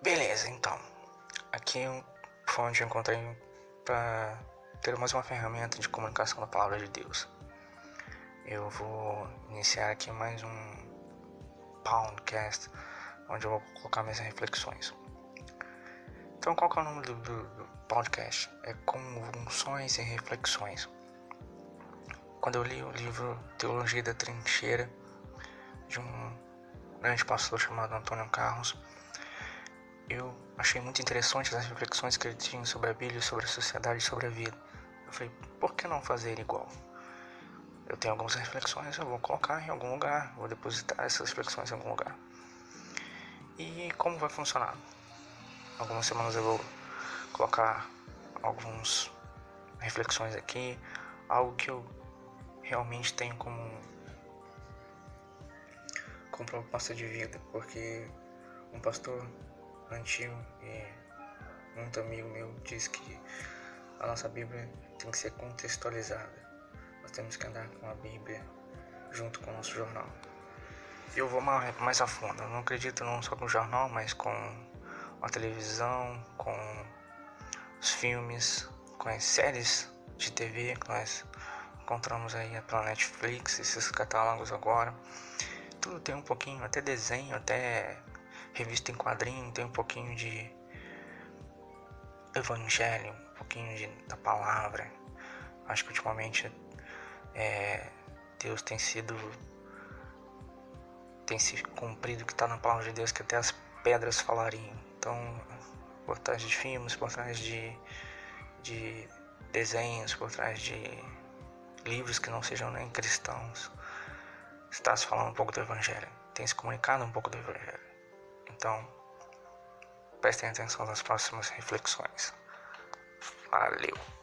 Beleza, então. Aqui foi onde eu encontrei para ter mais uma ferramenta de comunicação da palavra de Deus. Eu vou iniciar aqui mais um podcast onde eu vou colocar minhas reflexões. Então, qual é o nome do, do, do podcast? É Convulsões e Reflexões. Quando eu li o livro Teologia da Trincheira, de um grande pastor chamado Antônio Carlos, eu achei muito interessante as reflexões que ele tinha sobre a Bíblia, sobre a sociedade sobre a vida. Eu falei, por que não fazer igual? Eu tenho algumas reflexões, eu vou colocar em algum lugar, vou depositar essas reflexões em algum lugar. E como vai funcionar? Algumas semanas eu vou colocar algumas reflexões aqui, algo que eu realmente tenho como como proposta de vida, porque um pastor antigo e muito amigo meu disse que a nossa Bíblia tem que ser contextualizada. Nós temos que andar com a Bíblia junto com o nosso jornal. Eu vou mais a fundo. Eu não acredito não só com jornal, mas com a televisão, com os filmes, com as séries de TV que nós encontramos aí pela Netflix, esses catálogos agora. Tudo tem um pouquinho, até desenho, até revista em quadrinho, tem um pouquinho de evangelho, um pouquinho de, da palavra. Acho que ultimamente é, Deus tem sido tem se cumprido o que está na palavra de Deus, que até as pedras falariam. Então, por trás de filmes, por trás de, de desenhos, por trás de livros que não sejam nem cristãos, está se falando um pouco do Evangelho, tem se comunicado um pouco do Evangelho. Então, prestem atenção nas próximas reflexões. Valeu!